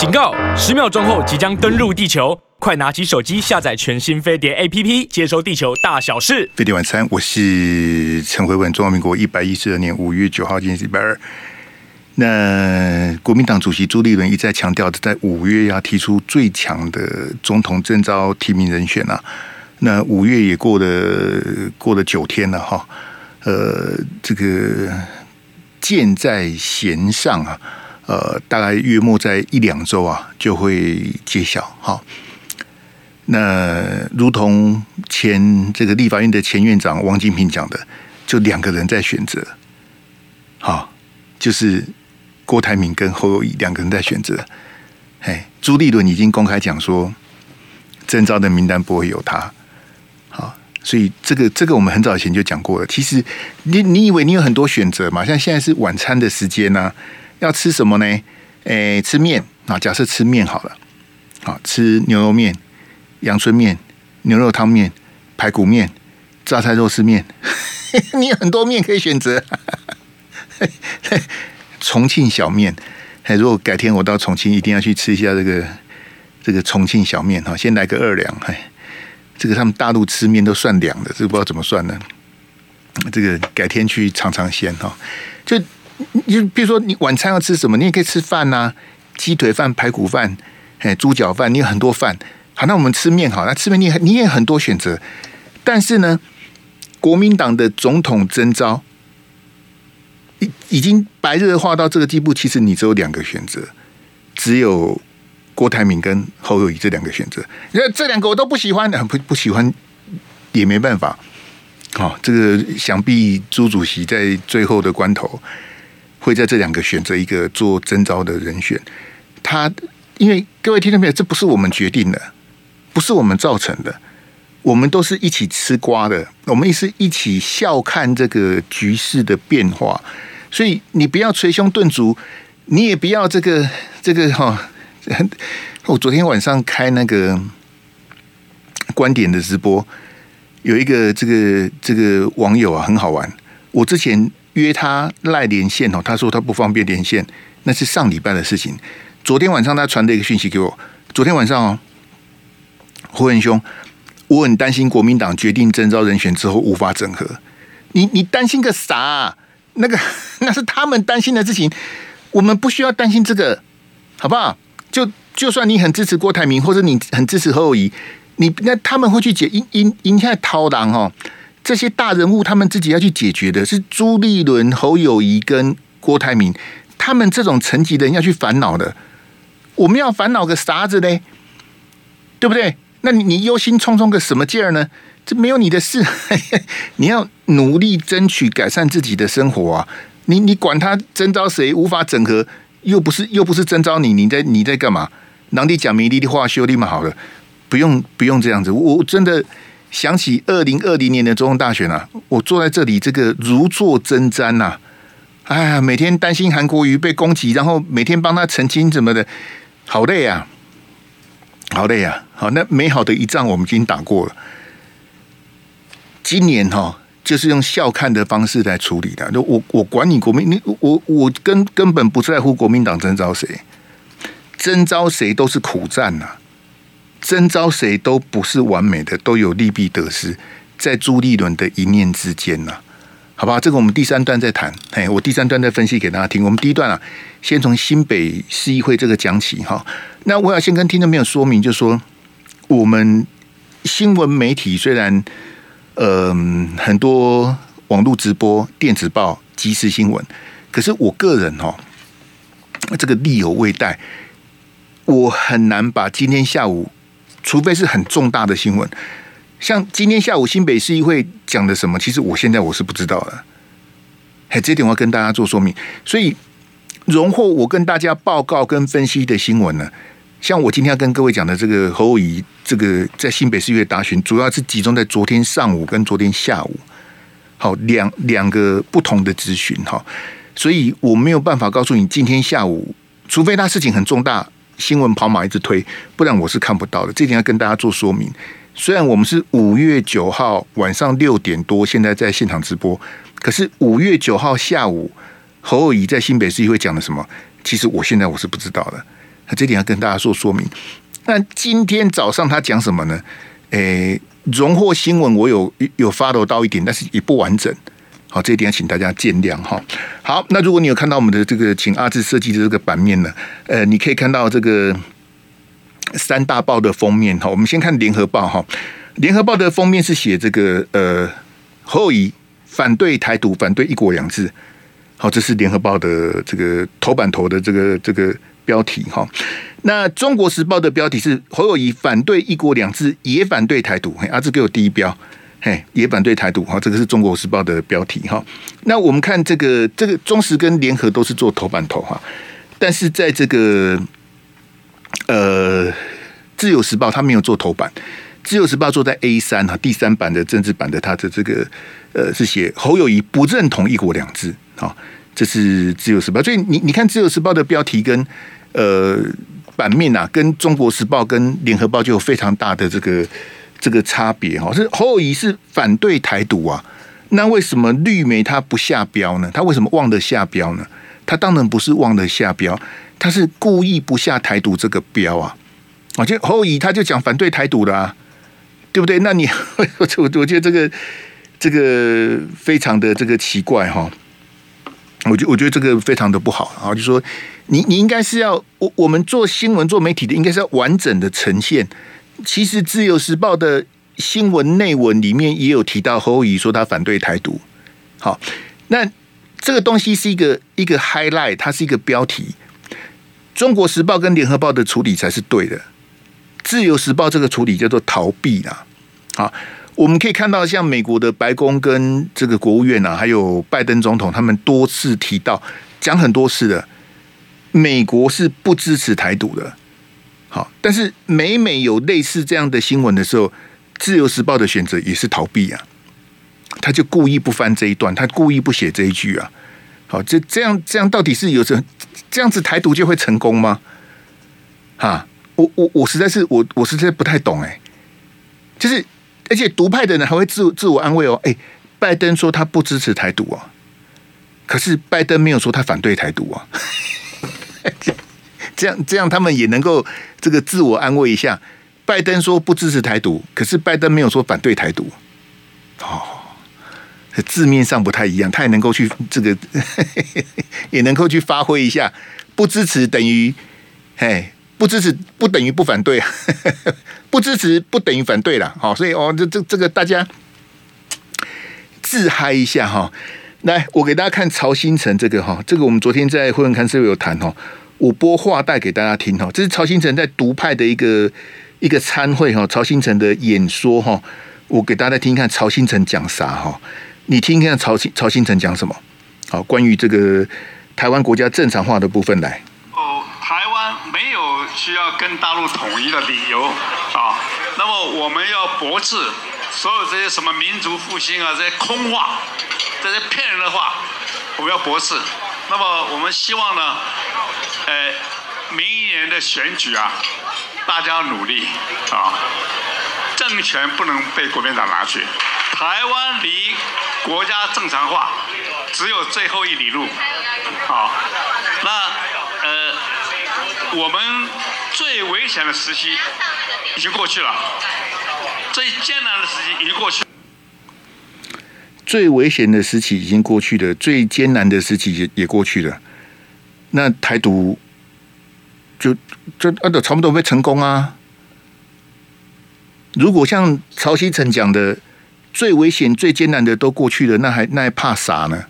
警告！十秒钟后即将登陆地球，快拿起手机下载全新飞碟 APP，接收地球大小事。飞碟晚餐，我是陈慧文。中华民国一百一十二年五月九号，今天是礼拜二。那国民党主席朱立伦一再强调，在五月要提出最强的总统征召提名人选啊。那五月也过了过了九天了哈，呃，这个箭在弦上啊，呃，大概约莫在一两周啊就会揭晓哈。那如同前这个立法院的前院长王金平讲的，就两个人在选择，好，就是郭台铭跟侯友宜两个人在选择。嘿，朱立伦已经公开讲说，征召的名单不会有他。好所以这个这个我们很早以前就讲过了。其实你你以为你有很多选择嘛？像现在是晚餐的时间呢，要吃什么呢？诶，吃面啊，假设吃面好了，好吃牛肉面、阳春面、牛肉汤面、排骨面、榨菜肉丝面，你有很多面可以选择。重庆小面，如果改天我到重庆，一定要去吃一下这个这个重庆小面哈，先来个二两，这个他们大陆吃面都算两的，这个不知道怎么算呢？这个改天去尝尝鲜哈。就你比如说，你晚餐要吃什么？你也可以吃饭呐、鸡腿饭、排骨饭、哎，猪脚饭，你有很多饭。好，那我们吃面好，那吃面你你也很多选择。但是呢，国民党的总统征召已已经白热化到这个地步，其实你只有两个选择，只有。郭台铭跟侯友宜这两个选择，那这两个我都不喜欢，不不喜欢也没办法。好，这个想必朱主席在最后的关头会在这两个选择一个做征召的人选。他因为各位听到没有，这不是我们决定的，不是我们造成的，我们都是一起吃瓜的，我们也是一起笑看这个局势的变化。所以你不要捶胸顿足，你也不要这个这个哈。我昨天晚上开那个观点的直播，有一个这个这个网友啊，很好玩。我之前约他赖连线哦，他说他不方便连线，那是上礼拜的事情。昨天晚上他传的一个讯息给我，昨天晚上哦，胡文兄，我很担心国民党决定征召人选之后无法整合。你你担心个啥？那个 那是他们担心的事情，我们不需要担心这个，好不好？就就算你很支持郭台铭，或者你很支持侯友宜，你那他们会去解因因因现在掏狼哦，这些大人物他们自己要去解决的是朱立伦、侯友谊跟郭台铭，他们这种层级的人要去烦恼的，我们要烦恼个啥子呢？对不对？那你你忧心忡忡个什么劲儿呢？这没有你的事，你要努力争取改善自己的生活啊！你你管他征召谁无法整合。又不是又不是征召你，你在你在干嘛？哪里讲迷离的话修理嘛好了，不用不用这样子。我真的想起二零二零年的总统大选啊，我坐在这里这个如坐针毡呐，哎呀，每天担心韩国瑜被攻击，然后每天帮他澄清什么的，好累啊，好累啊。好，那美好的一仗我们已经打过了，今年哈。就是用笑看的方式来处理的。就我我管你国民，你我我根根本不在乎国民党征召谁，征召谁都是苦战呐，征召谁都不是完美的，都有利弊得失，在朱立伦的一念之间呐，好吧？这个我们第三段再谈。哎，我第三段再分析给大家听。我们第一段啊，先从新北市议会这个讲起哈。那我要先跟听众朋友说明，就是说我们新闻媒体虽然。嗯，很多网络直播、电子报、即时新闻，可是我个人哦，这个力有未逮，我很难把今天下午，除非是很重大的新闻，像今天下午新北市议会讲的什么，其实我现在我是不知道的。嘿，这点我要跟大家做说明，所以荣获我跟大家报告跟分析的新闻呢。像我今天要跟各位讲的这个侯友宜，这个在新北市议会答询，主要是集中在昨天上午跟昨天下午，好两两个不同的咨询哈，所以我没有办法告诉你今天下午，除非他事情很重大，新闻跑马一直推，不然我是看不到的。这点要跟大家做说明。虽然我们是五月九号晚上六点多，现在在现场直播，可是五月九号下午侯友宜在新北市议会讲了什么？其实我现在我是不知道的。那这点要跟大家做说明。那今天早上他讲什么呢？诶，荣获新闻我有有 follow 到一点，但是也不完整。好，这一点请大家见谅哈。好，那如果你有看到我们的这个请阿志设计的这个版面呢，呃，你可以看到这个三大报的封面哈。我们先看联合报哈，联合报的封面是写这个呃侯友宜反对台独，反对一国两制。好，这是联合报的这个头版头的这个这个标题哈。那中国时报的标题是侯友宜反对一国两制，也反对台独。阿志给我第一标。嘿，也反对台独哈，这个是中国时报的标题哈。那我们看这个，这个中时跟联合都是做头版头哈，但是在这个呃自由时报，它没有做头版，自由时报做在 A 三哈，第三版的政治版的，它的这个呃是写侯友谊不认同一国两制啊，这是自由时报。所以你你看自由时报的标题跟呃版面啊，跟中国时报跟联合报就有非常大的这个。这个差别哈，是侯友宜是反对台独啊，那为什么绿媒他不下标呢？他为什么忘了下标呢？他当然不是忘了下标，他是故意不下台独这个标啊！啊，就侯友宜他就讲反对台独的啊，对不对？那你我 我我觉得这个这个非常的这个奇怪哈，我觉我觉得这个非常的不好啊，就说你你应该是要我我们做新闻做媒体的，应该是要完整的呈现。其实《自由时报》的新闻内文里面也有提到侯友说他反对台独。好，那这个东西是一个一个 highlight，它是一个标题。《中国时报》跟《联合报》的处理才是对的，《自由时报》这个处理叫做逃避啦。好，我们可以看到，像美国的白宫跟这个国务院啊，还有拜登总统，他们多次提到，讲很多次的，美国是不支持台独的。好，但是每每有类似这样的新闻的时候，《自由时报》的选择也是逃避啊，他就故意不翻这一段，他故意不写这一句啊。好，这这样这样到底是有什这样子台独就会成功吗？哈，我我我实在是我我实在不太懂哎，就是而且独派的人还会自自我安慰哦，哎，拜登说他不支持台独啊，可是拜登没有说他反对台独啊。这样这样，他们也能够这个自我安慰一下。拜登说不支持台独，可是拜登没有说反对台独。哦，字面上不太一样，他也能够去这个，也能够去发挥一下。不支持等于，哎，不支持不等于不反对，不支持不等于反对了。好，所以哦，这这这个大家自嗨一下哈。来，我给大家看曹兴诚这个哈，这个我们昨天在会员看是不是有谈哈？我播话带给大家听哈，这是曹兴诚在独派的一个一个参会哈，曹兴诚的演说哈，我给大家听看曹兴诚讲啥哈，你听听曹兴曹兴诚讲什么？好，关于这个台湾国家正常化的部分来。哦，台湾没有需要跟大陆统一的理由啊，那么我们要驳斥所有这些什么民族复兴啊，这些空话，这些骗人的话，我们要驳斥。那么我们希望呢，呃，明年的选举啊，大家努力啊，政权不能被国民党拿去。台湾离国家正常化只有最后一里路，好，那呃，我们最危险的时期已经过去了，最艰难的时期已经过去了。最危险的时期已经过去了，最艰难的时期也也过去了。那台独就就啊，都差不多会成功啊。如果像曹兴诚讲的，最危险、最艰难的都过去了，那还那还怕啥呢？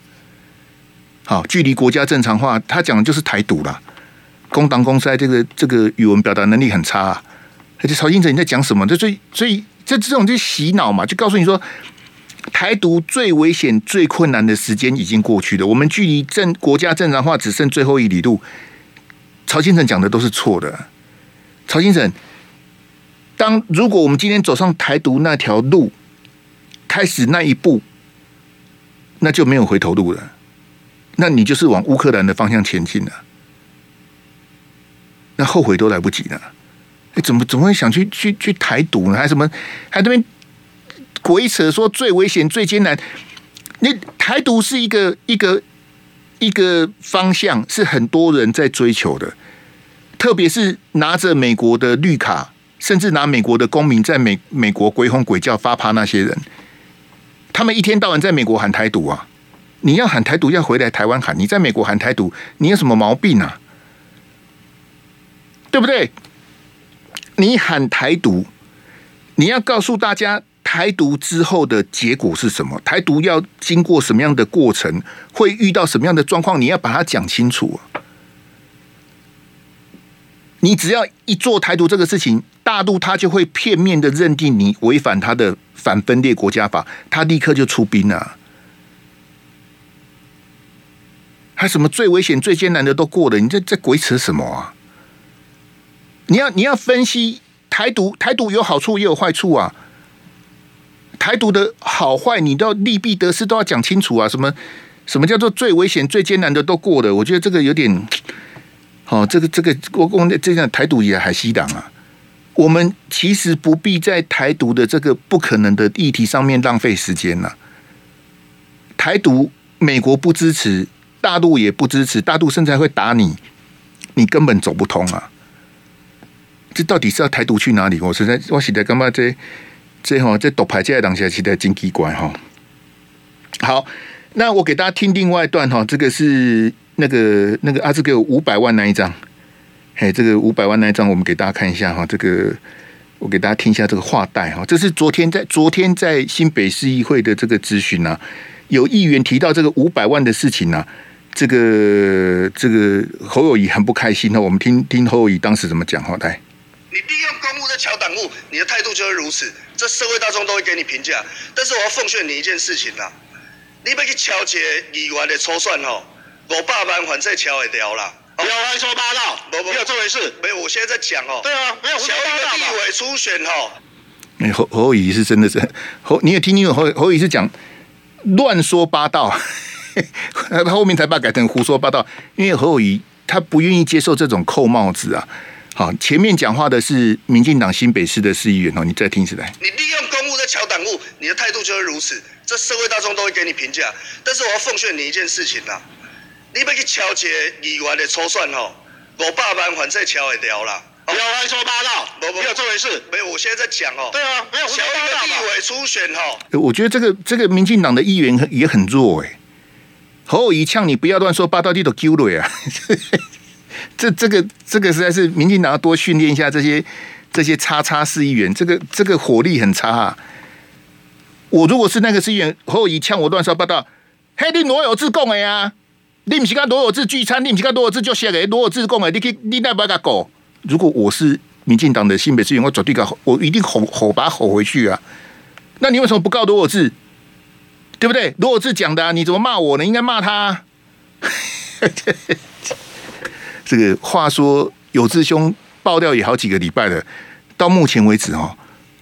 好，距离国家正常化，他讲的就是台独啦。公党公塞，这个这个语文表达能力很差啊。而且曹兴成你在讲什么？这所以所以这这种就洗脑嘛，就告诉你说。台独最危险、最困难的时间已经过去了，我们距离正国家正常化只剩最后一里路。曹先生讲的都是错的。曹先生，当如果我们今天走上台独那条路，开始那一步，那就没有回头路了。那你就是往乌克兰的方向前进了，那后悔都来不及了。你怎么怎么会想去去去台独呢？还什么还这边？鬼扯说最危险、最艰难，你台独是一个一个一个方向，是很多人在追求的。特别是拿着美国的绿卡，甚至拿美国的公民在美美国鬼吼鬼叫发趴那些人，他们一天到晚在美国喊台独啊！你要喊台独，要回来台湾喊。你在美国喊台独，你有什么毛病啊？对不对？你喊台独，你要告诉大家台独之后的结果是什么？台独要经过什么样的过程？会遇到什么样的状况？你要把它讲清楚！你只要一做台独这个事情，大陆他就会片面的认定你违反他的反分裂国家法，他立刻就出兵了。还什么最危险、最艰难的都过了，你这在鬼扯什么啊？你要你要分析台独，台独有好处也有坏处啊。台独的好坏，你都要利弊得失都要讲清楚啊。什么什么叫做最危险、最艰难的都过了？我觉得这个有点，哦，这个这个我我这样台独也还西党啊。我们其实不必在台独的这个不可能的议题上面浪费时间呐。台独，美国不支持，大陆也不支持，大陆甚至还会打你，你根本走不通啊。这到底是要台独去哪里？我实在我实在干嘛这这哈这独派这当下实在真奇怪哈。好，那我给大家听另外一段哈，这个是那个那个阿志给我五百万那一张，嘿，这个五百万那一张我们给大家看一下哈，这个我给大家听一下这个话带哈，这是昨天在昨天在新北市议会的这个咨询呐，有议员提到这个五百万的事情啊，这个这个侯友谊很不开心哈，我们听听侯友谊当时怎么讲哈，来。你利用公务在抢党务，你的态度就是如此，这社会大众都会给你评价。但是我要奉劝你一件事情啦，你要去敲这议员的初算吼，五百万反正敲会掉啦。不要乱说八道，没有这回事。没有，我现在在讲哦。对啊，没有胡说八道。立委初选吼，哎，侯侯友是真的是侯，你也听听侯侯友宜是讲乱说八道，他后面才把改成胡说八道，因为侯友宜他不愿意接受这种扣帽子啊。好，前面讲话的是民进党新北市的市议员哦，你再听起来。你利用公务在敲党务，你的态度就是如此，这社会大众都会给你评价。但是我要奉劝你一件事情啦，你要去敲这议员的初选吼，五百万反正敲会掉啦。不要乱说八道，没有这回事。没有，我现在在讲哦。对啊，没有胡说八道。立委初选吼，我觉得这个这个民进党的议员也很弱哎。侯友宜呛你不要乱说八道，你都丢了呀。这这个这个实在是民进党要多训练一下这些这些叉叉市议员，这个这个火力很差啊！我如果是那个市议员，侯友宜呛我乱说八道，嘿，你罗有志讲的呀？你不是跟罗有志聚餐，你不是跟罗有志就写给罗有志讲的，你去你那边个狗？如果我是民进党的新北市议员，我绝对搞，我一定吼吼把吼回去啊！那你为什么不告罗有志？对不对？罗有志讲的啊，你怎么骂我呢？应该骂他啊。这个话说，有志兄爆料也好几个礼拜了，到目前为止哈，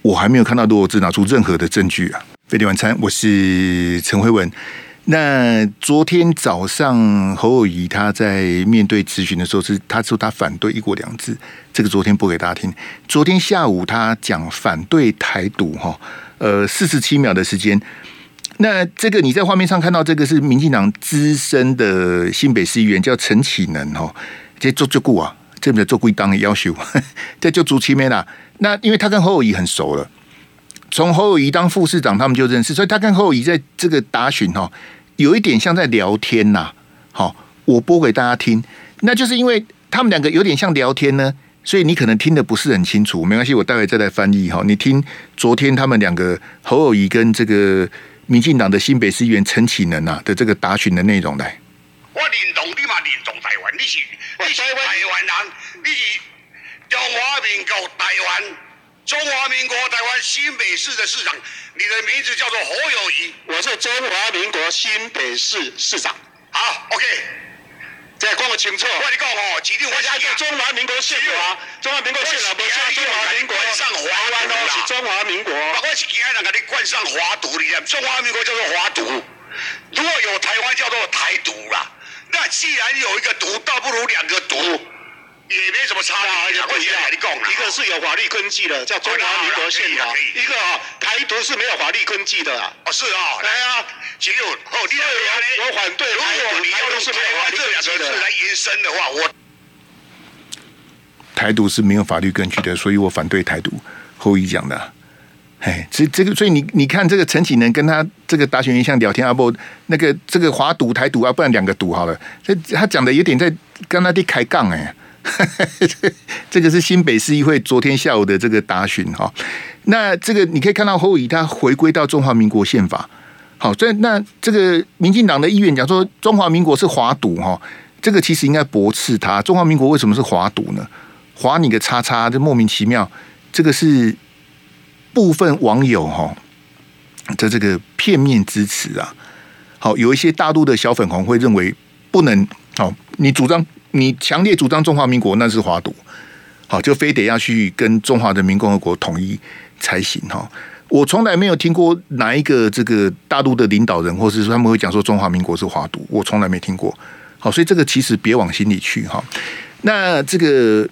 我还没有看到罗志拿出任何的证据啊。飞碟晚餐，我是陈辉文。那昨天早上侯友谊他在面对咨询的时候，是他说他反对一国两制，这个昨天播给大家听。昨天下午他讲反对台独哈，呃，四十七秒的时间。那这个你在画面上看到这个是民进党资深的新北市议员叫陈启能哈。这做做顾啊，这边做故意当的要求，这就朱奇梅啦。那因为他跟侯友谊很熟了，从侯友谊当副市长，他们就认识，所以他跟侯友谊在这个答询哈，有一点像在聊天呐。好，我播给大家听，那就是因为他们两个有点像聊天呢，所以你可能听的不是很清楚，没关系，我待会再来翻译哈。你听昨天他们两个侯友谊跟这个民进党的新北市议员陈启能啊的这个答询的内容来。我认同你嘛，认同台湾，你是。你是台湾人，你是中华民国台湾，中华民国台湾新北市的市长，你的名字叫做侯友谊。我是中华民国新北市市长。好，OK，再讲个清楚。我跟你讲哦，指定我家是中华民国宪法，中华民国宪法不是中华民国上华湾哦，是中华民国。我是其他人给你冠上华独，你中华民国叫做华独，如果有台湾叫做台独啦。那既然有一个毒，倒不如两个毒，也没什么差别。一个是有法律根据的，叫中华民国宪法；一个啊，台独是没有法律根据的。哦，是啊，来啊，只有哦，第二我反对。如果你要用台湾这两个字来延伸的话，我台独是没有法律根据的，所以我反对台独。侯友宜讲的、哎，这这个，所以你你看这个陈启能跟他这个答询员像聊天啊，不，那个这个华独台独啊，不然两个独好了。这他讲的有点在跟他的开杠哎，这个是新北市议会昨天下午的这个答询哈。那这个你可以看到侯友宜他回归到中华民国宪法，好，所以那这个民进党的议员讲说中华民国是华独哈，这个其实应该驳斥他，中华民国为什么是华独呢？华你个叉叉，这莫名其妙。这个是部分网友哈的这个片面之词啊，好，有一些大陆的小粉红会认为不能好，你主张你强烈主张中华民国那是华独，好，就非得要去跟中华人民共和国统一才行哈。我从来没有听过哪一个这个大陆的领导人，或是说他们会讲说中华民国是华独，我从来没听过。好，所以这个其实别往心里去哈。那这个。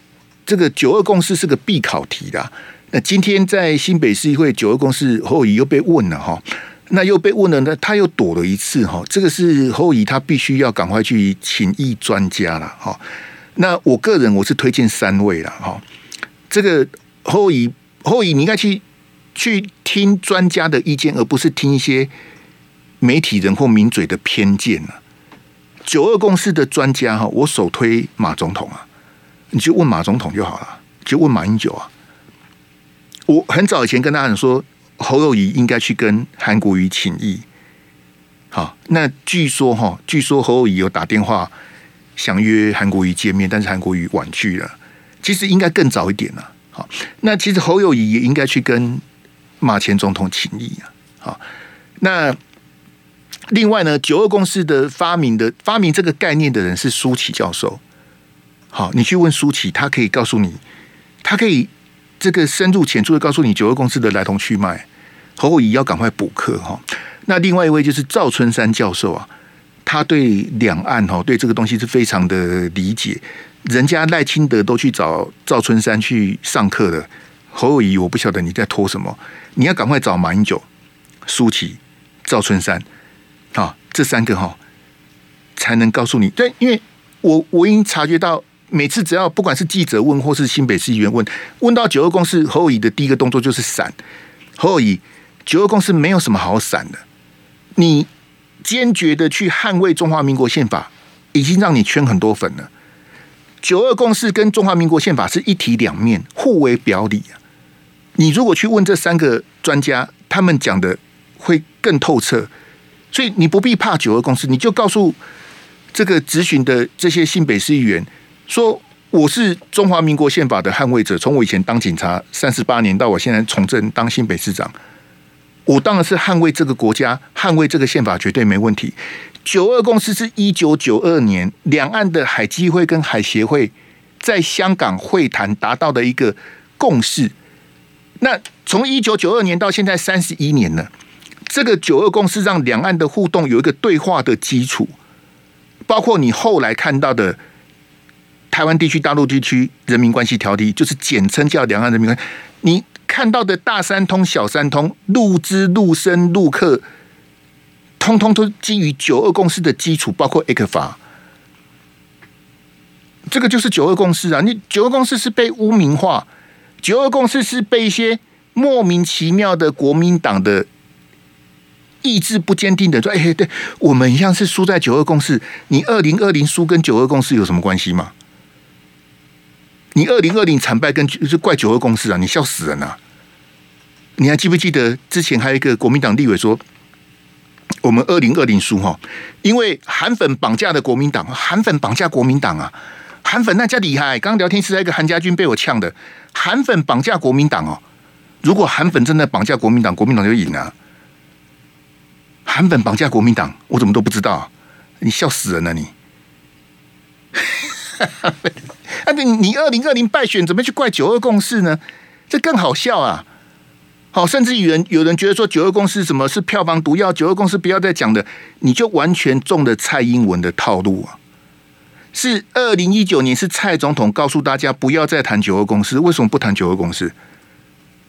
这个九二共识是个必考题的。今天在新北市议会九二共识，侯友宜又被问了哈，那又被问了呢，他又躲了一次哈。这个是侯友宜他必须要赶快去请益专家了哈。那我个人我是推荐三位了哈。这个侯友宜，侯友宜你应该去去听专家的意见，而不是听一些媒体人或名嘴的偏见了。九二共识的专家哈，我首推马总统啊。你就问马总统就好了，就问马英九啊。我很早以前跟大家说，侯友宜应该去跟韩国瑜请益。好，那据说哈，据说侯友宜有打电话想约韩国瑜见面，但是韩国瑜婉拒了。其实应该更早一点了。好，那其实侯友宜也应该去跟马前总统请益啊。好，那另外呢，九二共识的发明的发明这个概念的人是舒淇教授。好，你去问舒淇，他可以告诉你，他可以这个深入浅出的告诉你九二公司的来龙去脉。侯友宜要赶快补课哈。那另外一位就是赵春山教授啊，他对两岸哈对这个东西是非常的理解。人家赖清德都去找赵春山去上课了，侯友宜我不晓得你在拖什么，你要赶快找马英九、舒淇、赵春山啊，这三个哈才能告诉你。对，因为我我已经察觉到。每次只要不管是记者问或是新北市议员问，问到九二共识，侯友宜的第一个动作就是闪。侯友宜，九二共识没有什么好闪的，你坚决的去捍卫中华民国宪法，已经让你圈很多粉了。九二共识跟中华民国宪法是一体两面，互为表里啊。你如果去问这三个专家，他们讲的会更透彻，所以你不必怕九二共识，你就告诉这个咨询的这些新北市议员。说我是中华民国宪法的捍卫者，从我以前当警察三十八年到我现在从政当新北市长，我当然是捍卫这个国家，捍卫这个宪法绝对没问题。九二共识是一九九二年两岸的海基会跟海协会在香港会谈达到的一个共识。那从一九九二年到现在三十一年了，这个九二共识让两岸的互动有一个对话的基础，包括你后来看到的。台湾地区、大陆地区人民关系条例，就是简称叫两岸人民关系。你看到的大三通、小三通、陆资、陆生、陆客，通通都基于九二共识的基础，包括 ECFA。这个就是九二共识啊！你九二共识是被污名化，九二共识是被一些莫名其妙的国民党的意志不坚定的说：“哎，对我们一样是输在九二共识。你二零二零输跟九二共识有什么关系吗？”你二零二零惨败，跟是怪九二共识啊！你笑死人啊！你还记不记得之前还有一个国民党立委说，我们二零二零输哈，因为韩粉绑架的国民党，韩粉绑架国民党啊！韩粉那家厉害，刚刚聊天是在一个韩家军被我呛的，韩粉绑架国民党哦！如果韩粉真的绑架国民党，国民党就赢了。韩粉绑架国民党，我怎么都不知道？你笑死人了你！啊，你你二零二零败选，怎么去怪九二共识呢？这更好笑啊！好，甚至有人有人觉得说九二共识什么是票房毒药，九二共识不要再讲的，你就完全中了蔡英文的套路啊！是二零一九年是蔡总统告诉大家不要再谈九二共识，为什么不谈九二共识？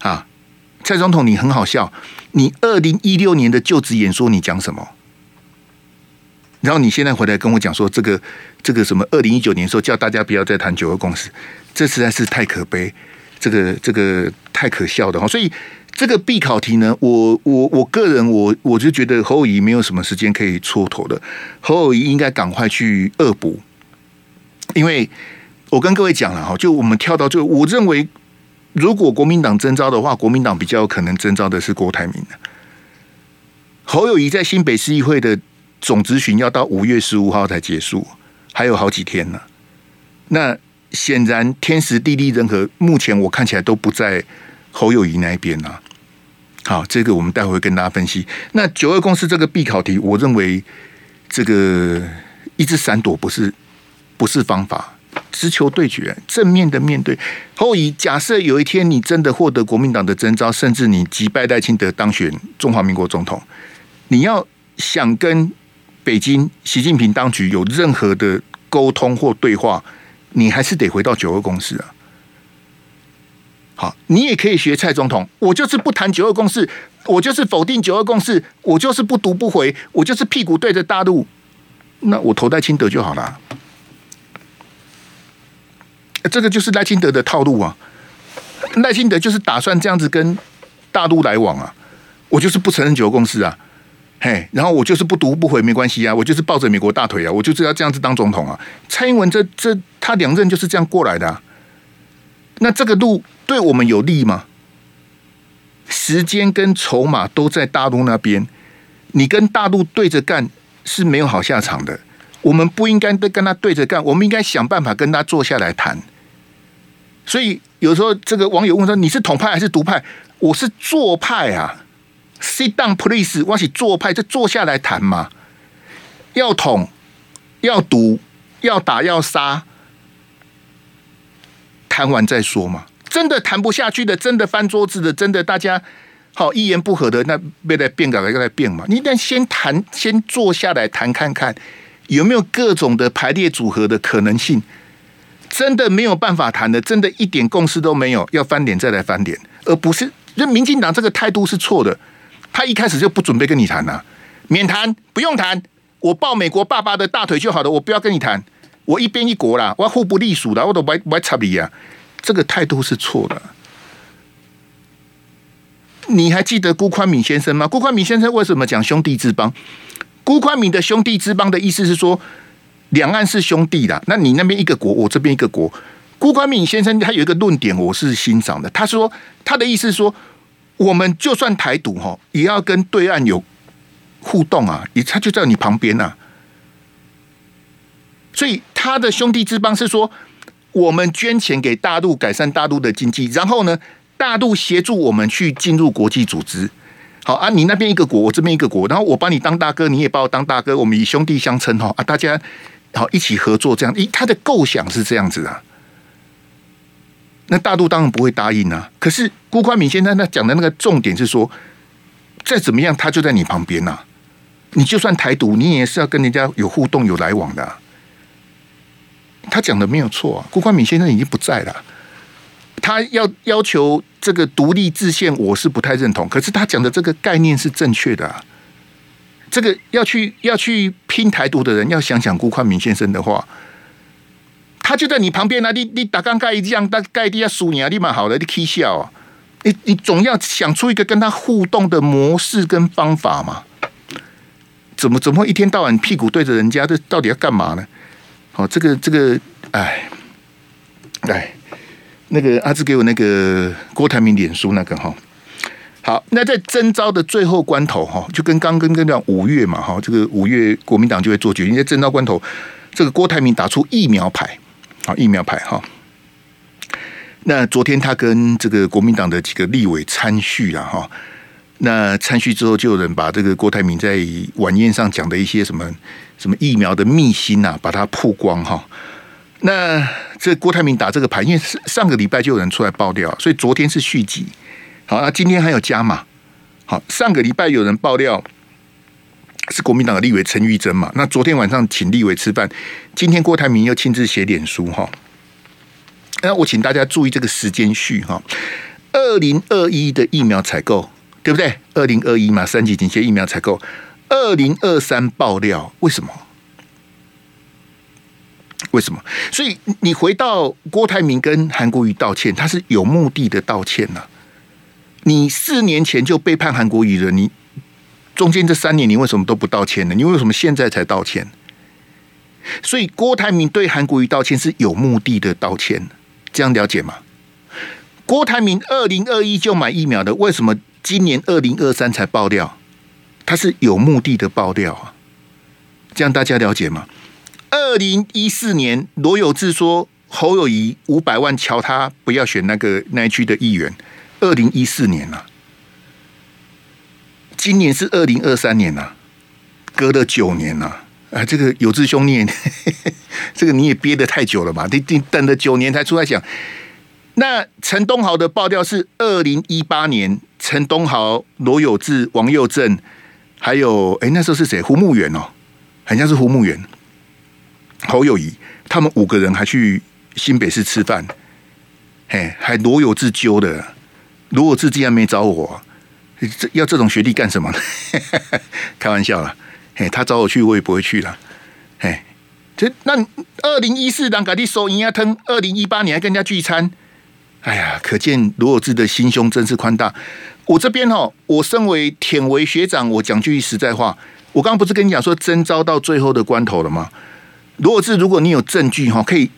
啊，蔡总统你很好笑，你二零一六年的就职演说你讲什么？然后你现在回来跟我讲说，这个这个什么？二零一九年时候叫大家不要再谈九二共识，这实在是太可悲，这个这个太可笑的哈。所以这个必考题呢，我我我个人我我就觉得侯友谊没有什么时间可以蹉跎的，侯友谊应该赶快去恶补，因为我跟各位讲了哈，就我们跳到最后，我认为如果国民党征召的话，国民党比较可能征召的是郭台铭的。侯友谊在新北市议会的总咨询要到五月十五号才结束，还有好几天呢。那显然天时地利人和，目前我看起来都不在侯友宜那一边啊。好，这个我们待会会跟大家分析。那九二共识这个必考题，我认为这个一直闪躲不是不是方法，直球对决，正面的面对。侯友宜，假设有一天你真的获得国民党的征召，甚至你击败戴清德当选中华民国总统。你要想跟北京习近平当局有任何的沟通或对话，你还是得回到九二共识啊。好，你也可以学蔡总统，我就是不谈九二共识，我就是否定九二共识，我就是不读不回，我就是屁股对着大陆，那我投赖清德就好了。这个就是赖清德的套路啊，赖清德就是打算这样子跟大陆来往啊，我就是不承认九二共识啊。嘿，然后我就是不读不回没关系啊，我就是抱着美国大腿啊，我就是要这样子当总统啊。蔡英文这这他两任就是这样过来的。那这个路对我们有利吗？时间跟筹码都在大陆那边，你跟大陆对着干是没有好下场的。我们不应该跟跟他对着干，我们应该想办法跟他坐下来谈。所以有时候这个网友问说：“你是统派还是独派？”我是做派啊。Sit down, please。我是做派，就坐下来谈嘛。要捅，要独，要打，要杀，谈完再说嘛。真的谈不下去的，真的翻桌子的，真的大家好一言不合的，那别来变改，了又来变嘛。你得先谈，先坐下来谈看看，有没有各种的排列组合的可能性。真的没有办法谈的，真的一点共识都没有，要翻脸再来翻脸，而不是，就民进党这个态度是错的。他一开始就不准备跟你谈呐，免谈，不用谈，我抱美国爸爸的大腿就好了，我不要跟你谈，我一边一国啦，我要互不隶属的，我都不不插你啊，这个态度是错的。你还记得辜宽敏先生吗？辜宽敏先生为什么讲兄弟之邦？辜宽敏的兄弟之邦的意思是说，两岸是兄弟的，那你那边一个国，我这边一个国。辜宽敏先生他有一个论点，我是欣赏的，他说他的意思是说。我们就算台独哈，也要跟对岸有互动啊，也他就在你旁边啊。所以他的兄弟之邦是说，我们捐钱给大陆改善大陆的经济，然后呢，大陆协助我们去进入国际组织。好啊，你那边一个国，我这边一个国，然后我把你当大哥，你也把我当大哥，我们以兄弟相称哈啊，大家好一起合作这样。一，他的构想是这样子啊。那大陆当然不会答应啊。可是辜宽敏先生他讲的那个重点是说，再怎么样他就在你旁边呐。你就算台独，你也是要跟人家有互动、有来往的。他讲的没有错啊。辜宽敏先生已经不在了，他要要求这个独立制宪，我是不太认同。可是他讲的这个概念是正确的啊。这个要去要去拼台独的人，要想想辜宽敏先生的话。他就在你旁边啊！你你打刚盖一样，大盖地下数你啊，立马好了，你起笑啊！你你总要想出一个跟他互动的模式跟方法嘛？怎么怎么会一天到晚屁股对着人家？这到底要干嘛呢？好，这个这个，哎，哎，那个阿志给我那个郭台铭脸书那个哈，好，那在征召的最后关头哈，就跟刚跟跟讲五月嘛哈，这个五月国民党就会做决定，在征召关头，这个郭台铭打出疫苗牌。好，疫苗牌哈。那昨天他跟这个国民党的几个立委参叙了哈。那参叙之后，就有人把这个郭台铭在晚宴上讲的一些什么什么疫苗的秘辛啊，把它曝光哈。那这郭台铭打这个牌，因为上个礼拜就有人出来爆料，所以昨天是续集。好，那今天还有加码。好，上个礼拜有人爆料。是国民党的立委陈玉珍嘛？那昨天晚上请立委吃饭，今天郭台铭又亲自写脸书哈。那我请大家注意这个时间序哈。二零二一的疫苗采购对不对？二零二一嘛，三级警戒疫苗采购。二零二三爆料为什么？为什么？所以你回到郭台铭跟韩国瑜道歉，他是有目的的道歉呐、你四年前就背叛韩国瑜了，你中间这三年你为什么都不道歉呢？你为什么现在才道歉？所以郭台铭对韩国瑜道歉是有目的的道歉，这样了解吗？郭台铭二零二一就买疫苗的，为什么今年二零二三才爆料？他是有目的的爆料啊，这样大家了解吗？二零一四年罗有志说侯友谊五百万瞧他不要选那个那一区的议员，二零一四年啊，今年是二零二三年啊，隔了九年啊。啊，这个有志兄，你 这个你也憋得太久了嘛？你你等了九年才出来讲。那陈东豪的爆料是二零一八年，陈东豪、罗有志、王佑正，还有哎那时候是谁？胡慕元哦，好像是胡慕元、侯友谊，他们五个人还去新北市吃饭，嘿，还罗有志揪的，罗有志竟然没找我，这要这种学历干什么呢？开玩笑了。哎，他找我去，我也不会去了。哎，这那二零一四年赶紧收银啊，吞二零一八年还跟人家聚餐。哎呀，可见罗有志的心胸真是宽大。我这边哈，我身为舔为学长，我讲句实在话，我刚刚不是跟你讲说征招到最后的关头了吗？罗有志，如果你有证据哈，可以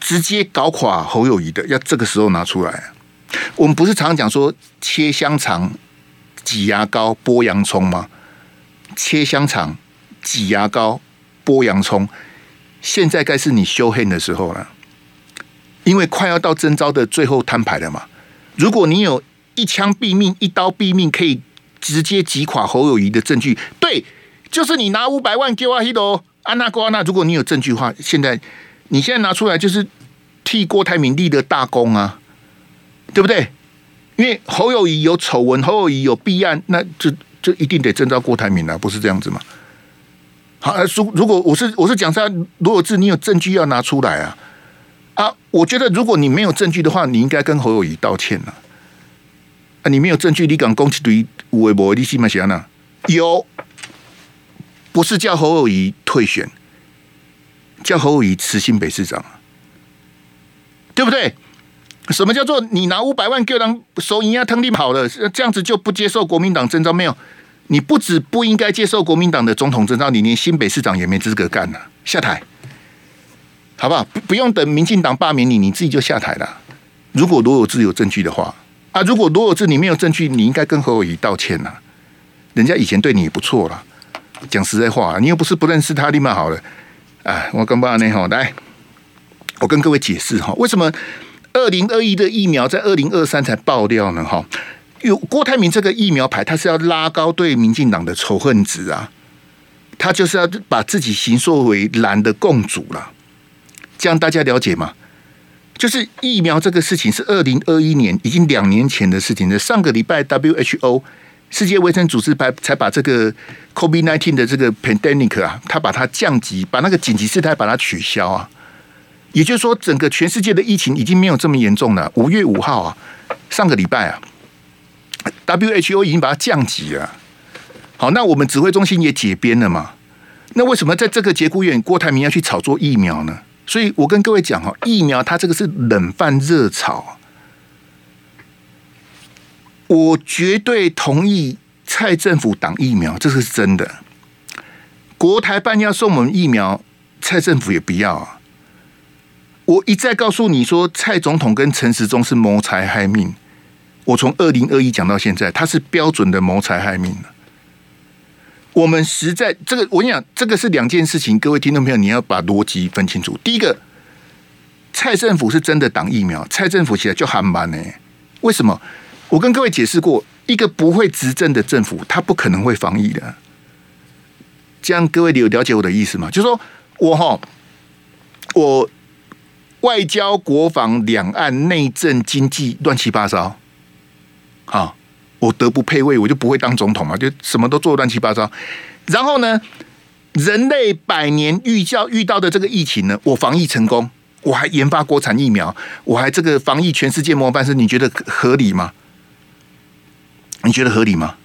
直接搞垮侯友谊的，要这个时候拿出来。我们不是常常讲说切香肠、挤牙膏、剥洋葱吗？切香肠、挤牙膏、剥洋葱，现在该是你修黑的时候了，因为快要到征召的最后摊牌了嘛。如果你有一枪毙命、一刀毙命，可以直接击垮侯友宜的证据，对，就是你拿五百万给我一朵安娜郭安娜。如果你有证据的话，现在你现在拿出来就是替郭台铭立的大功啊，对不对？因为侯友谊有丑闻，侯友谊有弊案，那就。就一定得征召郭台铭啊，不是这样子吗？好，如如果我是我是讲实话，罗有志，你有证据要拿出来啊啊！我觉得如果你没有证据的话，你应该跟侯友谊道歉啊。啊，你没有证据，你敢攻击对吴伟博、李希曼谁呢？有，不是叫侯友谊退选，叫侯友谊辞新北市长，对不对？什么叫做你拿五百万给当收银啊？腾地跑了，这样子就不接受国民党征召？没有，你不止不应该接受国民党的总统征召，你连新北市长也没资格干了，下台，好不好？不不用等民进党罢免你，你自己就下台了。如果罗有志有证据的话啊，如果罗有志你没有证据，你应该跟侯友宜道歉呐。人家以前对你不错了，讲实在话，你又不是不认识他，立马好了。哎，我跟爸呢哈，来，我跟各位解释哈，为什么？二零二一的疫苗在二零二三才爆料呢，哈，有郭台铭这个疫苗牌，他是要拉高对民进党的仇恨值啊，他就是要把自己形塑为蓝的共主了，这样大家了解吗？就是疫苗这个事情是二零二一年已经两年前的事情了，上个礼拜 WHO 世界卫生组织才才把这个 COVID-19 的这个 pandemic 啊，他把它降级，把那个紧急事态把它取消啊。也就是说，整个全世界的疫情已经没有这么严重了。五月五号啊，上个礼拜啊，WHO 已经把它降级了。好，那我们指挥中心也解编了嘛？那为什么在这个节骨眼，郭台铭要去炒作疫苗呢？所以我跟各位讲哈，疫苗它这个是冷饭热炒。我绝对同意蔡政府挡疫苗，这是真的。国台办要送我们疫苗，蔡政府也不要啊。我一再告诉你说，蔡总统跟陈时中是谋财害命。我从二零二一讲到现在，他是标准的谋财害命。我们实在这个，我跟你讲，这个是两件事情。各位听众朋友，你要把逻辑分清楚。第一个，蔡政府是真的挡疫苗，蔡政府起来就很慢呢。为什么？我跟各位解释过，一个不会执政的政府，他不可能会防疫的。这样各位你有了解我的意思吗？就是说我哈，我。外交、国防、两岸、内政、经济乱七八糟，啊，我德不配位，我就不会当总统嘛，就什么都做乱七八糟。然后呢，人类百年遇教遇到的这个疫情呢，我防疫成功，我还研发国产疫苗，我还这个防疫全世界模范生，你觉得合理吗？你觉得合理吗？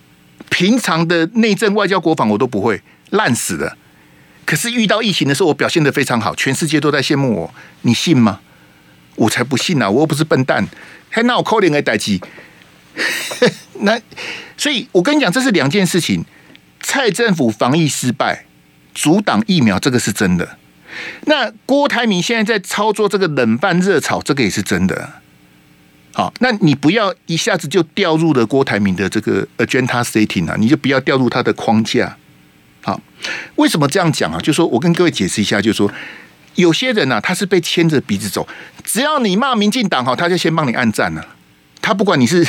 平常的内政、外交、国防我都不会，烂死了。可是遇到疫情的时候，我表现得非常好，全世界都在羡慕我，你信吗？我才不信呢、我又不是笨蛋，还闹扣脸给逮鸡。那 所以，我跟你讲，这是两件事情。蔡政府防疫失败，阻挡疫苗，这个是真的。那郭台铭现在在操作这个冷饭热炒，这个也是真的。好，那你不要一下子就掉入了郭台铭的这个 agenda setting 啊，你就不要掉入他的框架。好，为什么这样讲啊？就说我跟各位解释一下，就说有些人呢、他是被牵着鼻子走，只要你骂民进党，哈，他就先帮你按赞了，他不管你是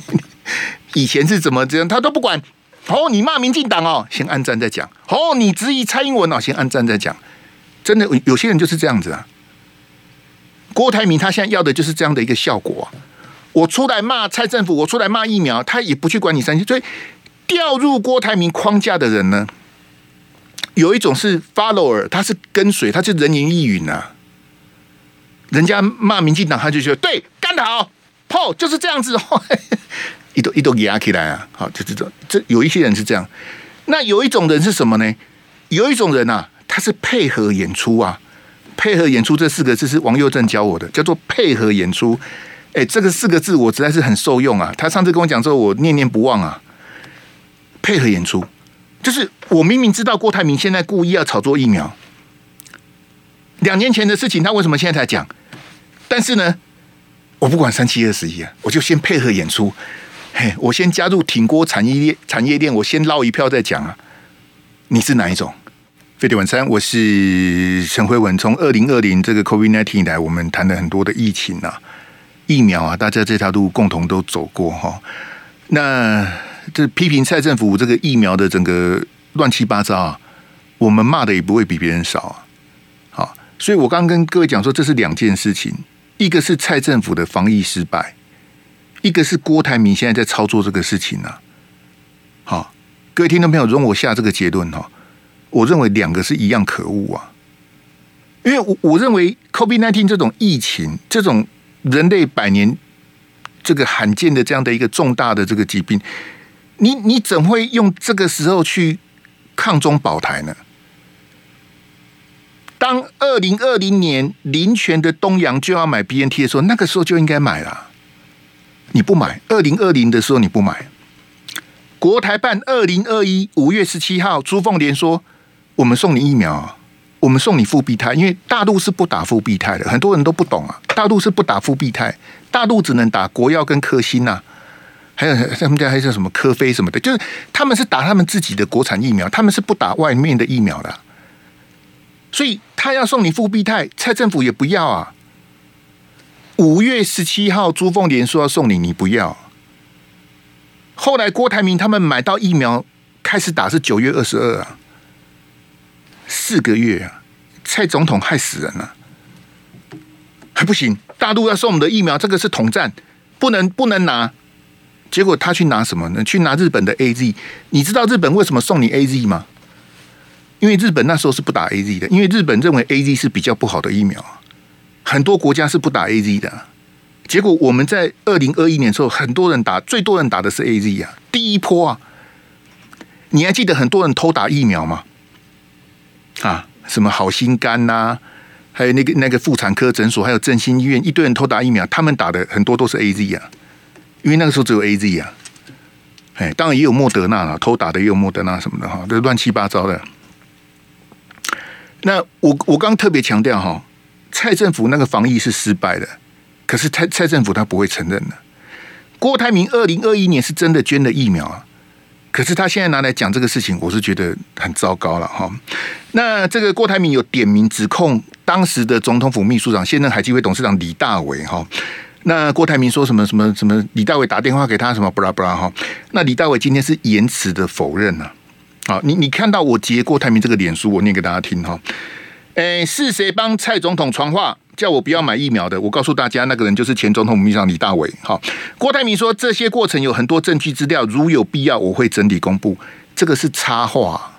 以前是怎么这样，他都不管。哦，你骂民进党哦，先按赞再讲。哦，你质疑蔡英文哦，先按赞再讲。真的，有些人就是这样子啊。郭台铭他现在要的就是这样的一个效果。我出来骂蔡政府，我出来骂疫苗，他也不去管你三星。所以掉入郭台铭框架的人呢，有一种是 follower，他是跟随，他是人云亦云啊。人家骂民进党，他就觉得对，干得好，哦，就是这样子。哦 一都一都压起来啊！好，就这种，这有一些人是这样。那有一种人是什么呢？有一种人啊，他是配合演出啊。配合演出这四个字是王佑正教我的，叫做配合演出。哎，这个四个字我实在是很受用啊。他上次跟我讲之后，我念念不忘啊。配合演出，就是我明明知道郭台铭现在故意要炒作疫苗，两年前的事情，他为什么现在才讲？但是呢，我不管三七二十一啊，我就先配合演出。嘿，我先加入挺郭产业链，产业链我先捞一票再讲啊。你是哪一种？飞碟晚餐，我是陈辉文。从二零二零这个 COVID-19 以来，我们谈了很多的疫情啊、疫苗啊，大家这条路共同都走过哈。那这批评蔡政府这个疫苗的整个乱七八糟啊，我们骂的也不会比别人少啊。好，所以我刚刚跟各位讲说，这是两件事情，一个是蔡政府的防疫失败。一个是郭台铭现在在操作这个事情呢、啊，好，各位听众朋友，容我下这个结论哈，我认为两个是一样可恶啊，因为我我认为 COVID-19 这种疫情，这种人类百年这个罕见的这样的一个重大的这个疾病，你你怎会用这个时候去抗中保台呢？当二零二零年林权的东洋就要买 BNT 的时候，那个时候就应该买了。你不买，二零二零的时候你不买。国台办二零二一五月十七号，朱凤莲说：“我们送你疫苗，我们送你复必泰，因为大陆是不打复必泰的，很多人都不懂啊。大陆是不打复必泰，大陆只能打国药跟科兴呐，还有他们家还有什么科菲什么的，就是他们是打他们自己的国产疫苗，他们是不打外面的疫苗的。所以他要送你复必泰，蔡政府也不要啊。”五月十七号，朱凤莲说要送你，你不要。后来郭台铭他们买到疫苗，开始打是九月二十二啊，四个月啊，蔡总统害死人了，还不行。大陆要送我们的疫苗，这个是统战，不能不能拿。结果他去拿什么呢？去拿日本的 AZ。你知道日本为什么送你 AZ 吗？因为日本那时候是不打 AZ 的，因为日本认为 AZ 是比较不好的疫苗。很多国家是不打 AZ 的，结果我们在二零二一年的时候，很多人打，最多人打的是 AZ 啊，第一波啊，你还记得很多人偷打疫苗吗？啊，什么好心肝呐、还有那个那个妇产科诊所，还有振兴医院，一堆人偷打疫苗，他们打的很多都是 AZ 啊，因为那个时候只有 AZ 啊，哎，当然也有莫德纳了，偷打的也有莫德纳什么的哈，都乱七八糟的。那我我刚特别强调哈。蔡政府那个防疫是失败的，可是蔡蔡政府他不会承认的。郭台铭二零二一年是真的捐了疫苗啊，可是他现在拿来讲这个事情，我是觉得很糟糕了哈。那这个郭台铭有点名指控当时的总统府秘书长、现任海基会董事长李大为哈。那郭台铭说什么什么什么？李大伟打电话给他什么布拉布拉哈？那李大伟今天是严词的否认了。好，你你看到我截郭台铭这个脸书，我念给大家听哈。哎，是谁帮蔡总统传话叫我不要买疫苗的？我告诉大家，那个人就是前总统秘书长李大伟。好，郭台铭说这些过程有很多证据资料，如有必要，我会整理公布。这个是插话。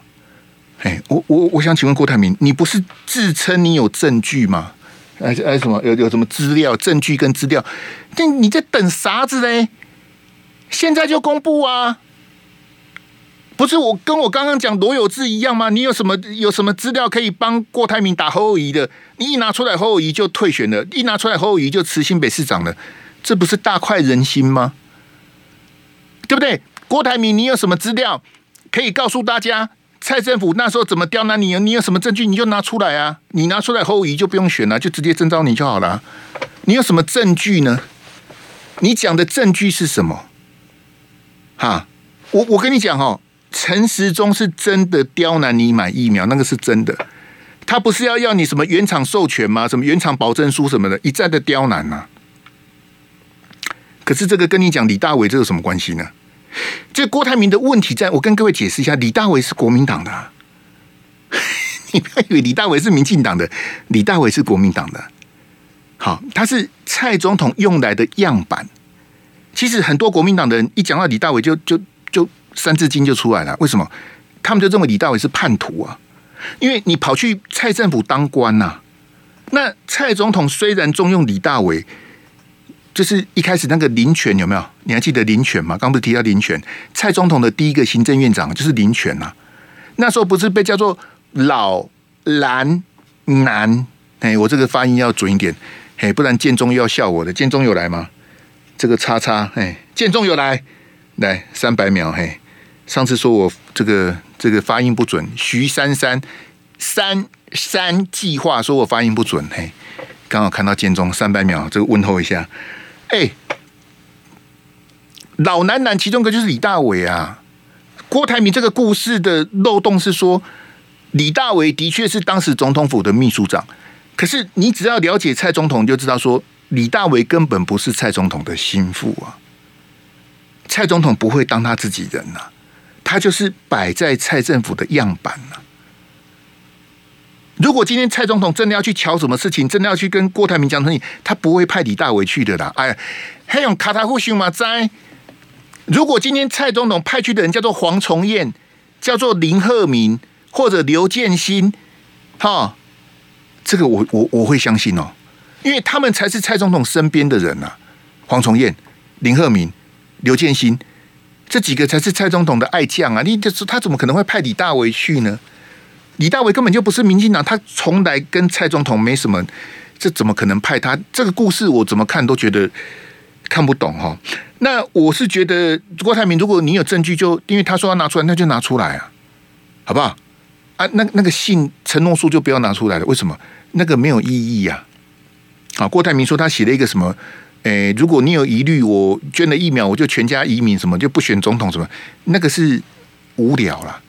哎，我我我想请问郭台铭，你不是自称你有证据吗？哎哎，什么有有什么资料、证据跟资料？那你在等啥子嘞？现在就公布啊！不是我跟我刚刚讲罗有志一样吗？你有什么有什么资料可以帮郭台铭打侯友宜的？你一拿出来，侯友宜就退选了；一拿出来，侯友宜就辞新北市长了。这不是大快人心吗？对不对？郭台铭，你有什么资料可以告诉大家？蔡政府那时候怎么刁难你？你有什么证据，你就拿出来啊！你拿出来，侯友宜就不用选了，就直接征召你就好了。你有什么证据呢？你讲的证据是什么？哈，我我跟你讲哦。陈时中是真的刁难你买疫苗，那个是真的。他不是要要你什么原厂授权吗？什么原厂保证书什么的，一再的刁难呐、可是这个跟你讲李大伟这有什么关系呢？这郭台铭的问题在，我跟各位解释一下，李大为是国民党的、你不要以为李大为是民进党的，李大为是国民党的。好，他是蔡总统用来的样板。其实很多国民党的人一讲到李大为就就就。三字经就出来了，为什么？他们就认为李大为是叛徒啊？因为你跑去蔡政府当官呐、那蔡总统虽然重用李大为，就是一开始那个林权有没有？你还记得林权吗？刚不是提到林权？蔡总统的第一个行政院长就是林权呐、啊。那时候不是被叫做老蓝男？哎，我这个发音要准一点，哎，不然建中又要笑我的。建中有来吗？这个叉叉，哎，建中有来，来三百秒，嘿。上次说我这个这个发音不准，徐珊珊三三计划说我发音不准，嘿，刚好看到建中三百秒，这个问候一下，哎，老男男其中一个就是李大伟啊，郭台铭这个故事的漏洞是说，李大伟的确是当时总统府的秘书长，可是你只要了解蔡总统，就知道说李大伟根本不是蔡总统的心腹啊，蔡总统不会当他自己人呐、啊。他就是摆在蔡政府的样板了。如果今天蔡总统真的要去瞧什么事情，真的要去跟郭台铭讲事情，他不会派李大伟去的啦。哎，还用卡塔夫兄嘛在。如果今天蔡总统派去的人叫做黄崇彦，叫做林鹤明或者刘建新，哈，这个我我我会相信哦，因为他们才是蔡总统身边的人呐。黄崇彦、林鹤明、刘建新。这几个才是蔡总统的爱将啊！你就是他怎么可能会派李大为去呢？李大为根本就不是民进党，他从来跟蔡总统没什么，这怎么可能派他？这个故事我怎么看都觉得看不懂哈。那我是觉得郭台铭，如果你有证据就，因为他说要拿出来，那就拿出来啊，好不好？啊，那那个信承诺书就不要拿出来了，为什么？那个没有意义呀。啊，郭台铭说他写了一个什么？诶，如果你有疑虑，我捐了疫苗，我就全家移民，什么就不选总统，什么那个是无聊啦。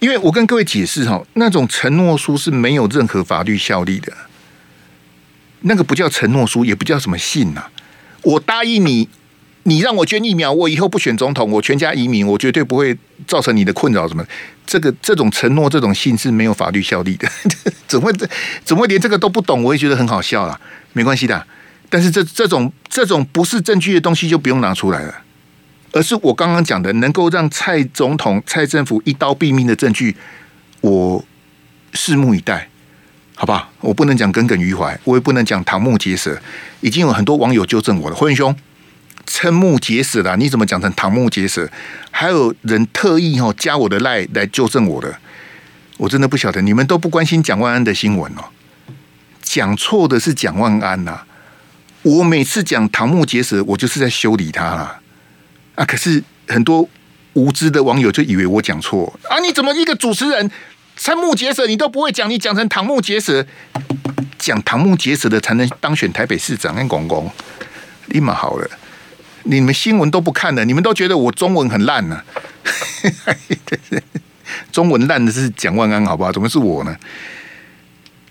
因为我跟各位解释哈，那种承诺书是没有任何法律效力的，那个不叫承诺书，也不叫什么信呐。我答应你，你让我捐疫苗，我以后不选总统，我全家移民，我绝对不会造成你的困扰。什么这个这种承诺，这种信是没有法律效力的。怎么会怎么会连这个都不懂？我也觉得很好笑啦。没关系的。但是这这种这种不是证据的东西就不用拿出来了，而是我刚刚讲的能够让蔡总统、蔡政府一刀毙命的证据，我拭目以待，好吧？我不能讲耿耿于怀，我也不能讲瞠目结舌。已经有很多网友纠正我了，辉文兄，瞠目结舌了，你怎么讲成瞠目结舌？还有人特意哈加我的赖来纠正我的，我真的不晓得，你们都不关心蒋万安的新闻哦，讲错的是蒋万安呐、我每次讲瞠目结舌，我就是在修理他啦。啊！可是很多无知的网友就以为我讲错啊！你怎么一个主持人瞠目结舌你都不会讲，你讲成瞠目结舌，讲瞠目结舌的才能当选台北市长？跟公公立马好了，你们新闻都不看了，你们都觉得我中文很烂呢、啊？中文烂的是蒋万安，好不好？怎么是我呢？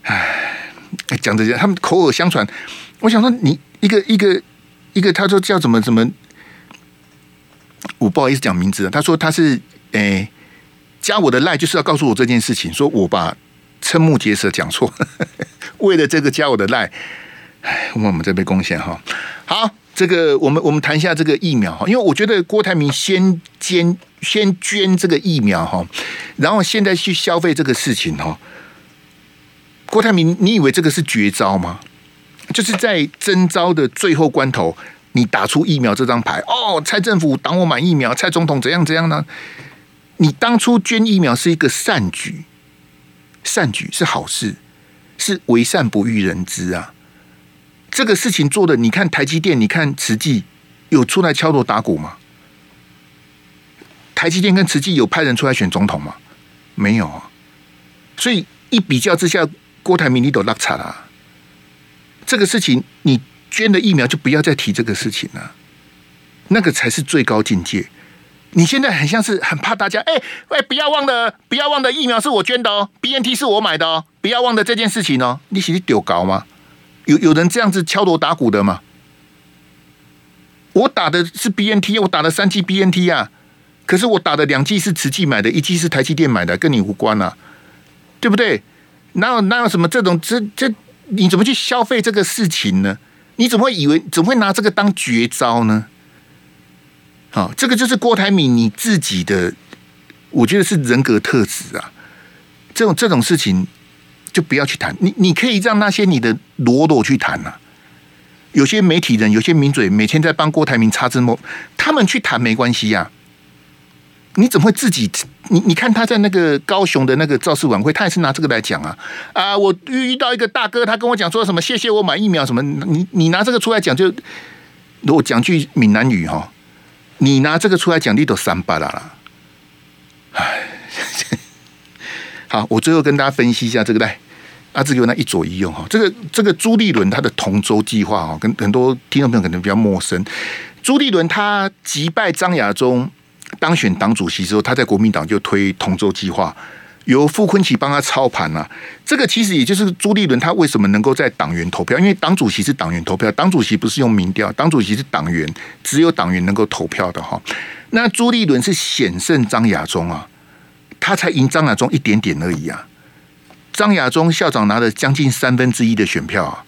唉，讲这些，他们口耳相传。我想说，你一个一个一个，他说叫怎么怎么，我不好意思讲名字。他说他是诶、加我的赖，就是要告诉我这件事情，说我把瞠目结舌讲错，为了这个加我的赖，哎，我们这边贡献哈。好，这个我们我们谈一下这个疫苗哈，因为我觉得郭台铭先捐先捐这个疫苗哈，然后现在去消费这个事情哈，郭台铭，你以为这个是绝招吗？就是在征招的最后关头，你打出疫苗这张牌哦，蔡政府挡我买疫苗，蔡总统怎样怎样呢？你当初捐疫苗是一个善举，善举是好事，是为善不欲人知啊。这个事情做的，你看台积电，你看慈济，有出来敲锣打鼓吗？台积电跟慈济有派人出来选总统吗？没有啊。所以一比较之下，郭台铭你都落差了。这个事情，你捐的疫苗就不要再提这个事情了，那个才是最高境界。你现在很像是很怕大家，哎喂，不要忘了，不要忘了，疫苗是我捐的哦，BNT 是我买的哦，不要忘了这件事情哦。你是丢高吗？有有人这样子敲锣打鼓的吗？我打的是 BNT，我打了三剂 BNT 啊，可是我打的两剂是慈济买的，一剂是台积电买的，跟你无关啊，对不对？哪有哪有什么这种这这？你怎么去消费这个事情呢？你怎么会以为怎么会拿这个当绝招呢？好，这个就是郭台铭你自己的，我觉得是人格特质啊。这种这种事情就不要去谈。你你可以让那些你的罗罗去谈啊。有些媒体人，有些名嘴，每天在帮郭台铭擦脂抹，他们去谈没关系呀。你怎么会自己？你你看他在那个高雄的那个造势晚会，他也是拿这个来讲啊啊！我遇到一个大哥，他跟我讲说什么？谢谢我买疫苗什么？你你拿这个出来讲，就如果讲句闽南语哈，你拿这个出来讲，你都三八啦。哎，好，我最后跟大家分析一下这个来，啊，这个那一左一右哈，这个这个朱立伦他的同舟计划哈，跟很多听众朋友可能比较陌生。朱立伦他击败张亚中。当选党主席之后，他在国民党就推同舟计划，由傅崐萁帮他操盘啊。这个其实也就是朱立伦他为什么能够在党员投票，因为党主席是党员投票，党主席不是用民调，党主席是党员，只有党员能够投票的哈。那朱立伦是险胜张亚中啊，他才赢张亚中一点点而已啊。张亚中校长拿了将近三分之一的选票啊，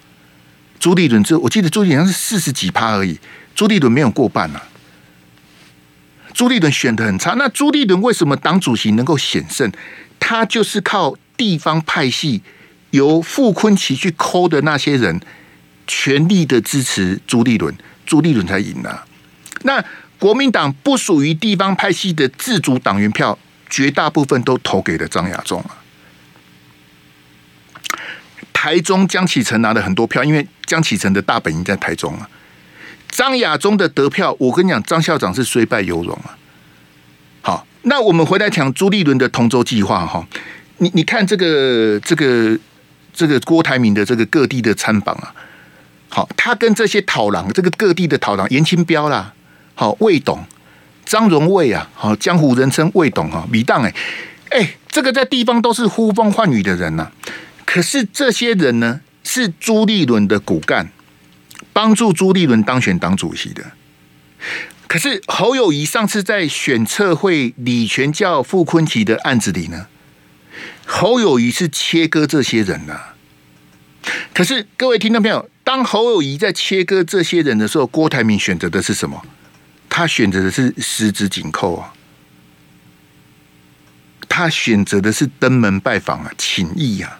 朱立伦这我记得朱立伦是四十几趴而已，朱立伦没有过半啊。朱立伦选的很差，那朱立伦为什么党主席能够险胜？他就是靠地方派系，由傅崐萁去抠的那些人，全力的支持朱立伦，朱立伦才赢了。那国民党不属于地方派系的自主党员票，绝大部分都投给了张亚中啊。台中江启臣拿了很多票，因为江启臣的大本营在台中啊。张亚中的得票，我跟你讲，张校长是虽败犹荣啊。那我们回来讲朱立伦的同舟计划哈。你你看这个这个这个郭台铭的这个各地的参访啊，好，他跟这些讨郎，这个各地的讨郎，颜清标啦，好，魏董、张荣卫啊，好，江湖人称魏董哈，米当哎哎，这个在地方都是呼风唤雨的人呐、可是这些人呢，是朱立伦的骨干。帮助朱立伦当选党主席的，可是侯友宜上次在选测会李全教傅崐萁的案子里呢，侯友宜是切割这些人呐、啊。可是各位听众朋友，当侯友宜在切割这些人的时候，郭台铭选择的是什么？他选择的是十指紧扣啊，他选择的是登门拜访啊，请益啊，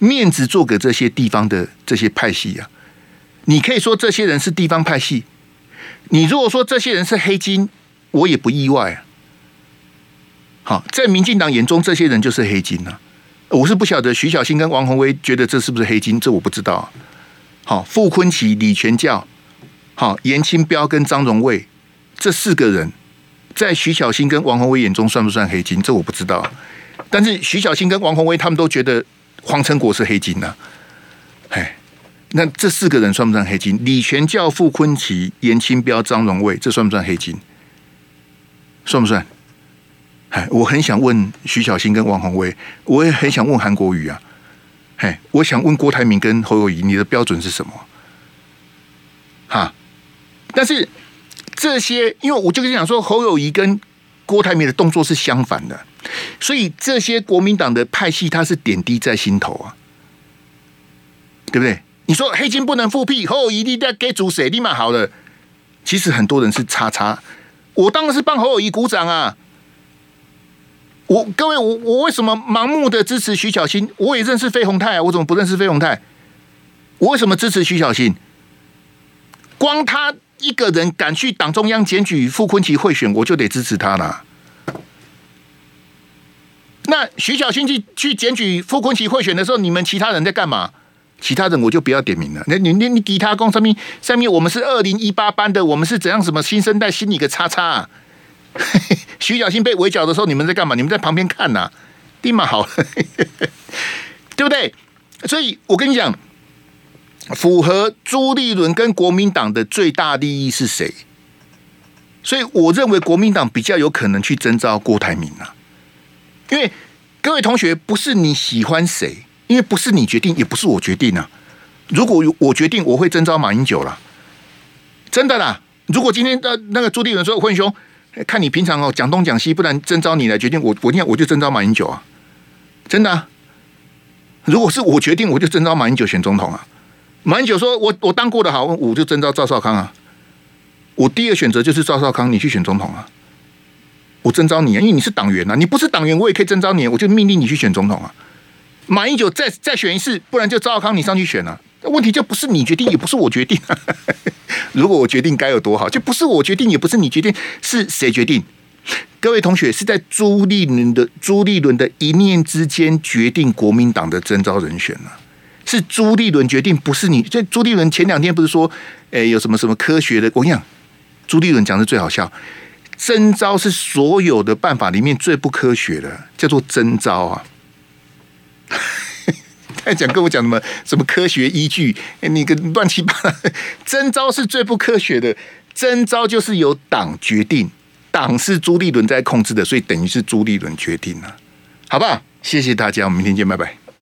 面子做给这些地方的这些派系啊。你可以说这些人是地方派系，你如果说这些人是黑金，我也不意外啊。好，在民进党眼中，这些人就是黑金呐。我是不晓得徐小新跟王宏威觉得这是不是黑金，这我不知道。好，傅坤奇、李全教、好颜清标跟张荣卫这四个人，在徐小新跟王宏威眼中算不算黑金，这我不知道。但是徐小新跟王宏威他们都觉得黄成国是黑金呐。那这四个人算不算黑金？李全教、傅崐萁、颜清标、张荣卫，这算不算黑金？算不算？哎，我很想问徐小新跟王宏威，我也很想问韩国瑜啊。嘿，我想问郭台铭跟侯友谊，你的标准是什么？哈，但是这些，因为我就跟你讲说，侯友谊跟郭台铭的动作是相反的，所以这些国民党的派系，他是点滴在心头啊，对不对？你说黑金不能复辟，侯友宜你在给主谁立马好了。其实很多人是叉叉，我当然是帮侯友宜鼓掌啊。我各位，我我为什么盲目的支持徐小新？我也认识费鸿泰啊，我怎么不认识费鸿泰？我为什么支持徐小新？光他一个人敢去党中央检举傅崐萁贿选，我就得支持他了。那徐小新去去检举傅崐萁贿选的时候，你们其他人在干嘛？其他人我就不要点名了。那你你你给他讲上面上面我们是二零一八班的，我们是怎样什么新生代心里个叉叉啊？徐小新被围剿的时候，你们在干嘛？你们在旁边看呐、啊？立马好，对不对？所以我跟你讲，符合朱立伦跟国民党的最大利益是谁？所以我认为国民党比较有可能去征召郭台铭啊，因为各位同学不是你喜欢谁。因为不是你决定，也不是我决定啊。如果我决定，我会征召马英九了，真的啦。如果今天的那个朱立伦说：“混兄，看你平常哦讲东讲西，不然征召你来决定，我我今天我就征召马英九啊，真的。如果是我决定，我就征召马英九选总统啊。马英九说我我当过的好，我就征召赵少康啊。我第二选择就是赵少康，你去选总统啊。我征召你啊，因为你是党员啊，你不是党员，我也可以征召你，我就命令你去选总统啊。马英九再再选一次，不然就赵康你上去选了，啊。问题就不是你决定，也不是我决定，啊。如果我决定该有多好，就不是我决定，也不是你决定，是谁决定？各位同学是在朱立伦的朱立伦的一念之间决定国民党的征召人选呢，是朱立伦决定，不是你。这朱立伦前两天不是说，诶有什么什么科学的？我跟你讲，朱立伦讲的最好笑，征招是所有的办法里面最不科学的，叫做征招啊。他讲跟我讲什么什么科学依据？那个乱七八糟，征招是最不科学的。征招就是由党决定，党是朱立伦在控制的，所以等于是朱立伦决定了，好不好？谢谢大家，我们明天见，拜拜。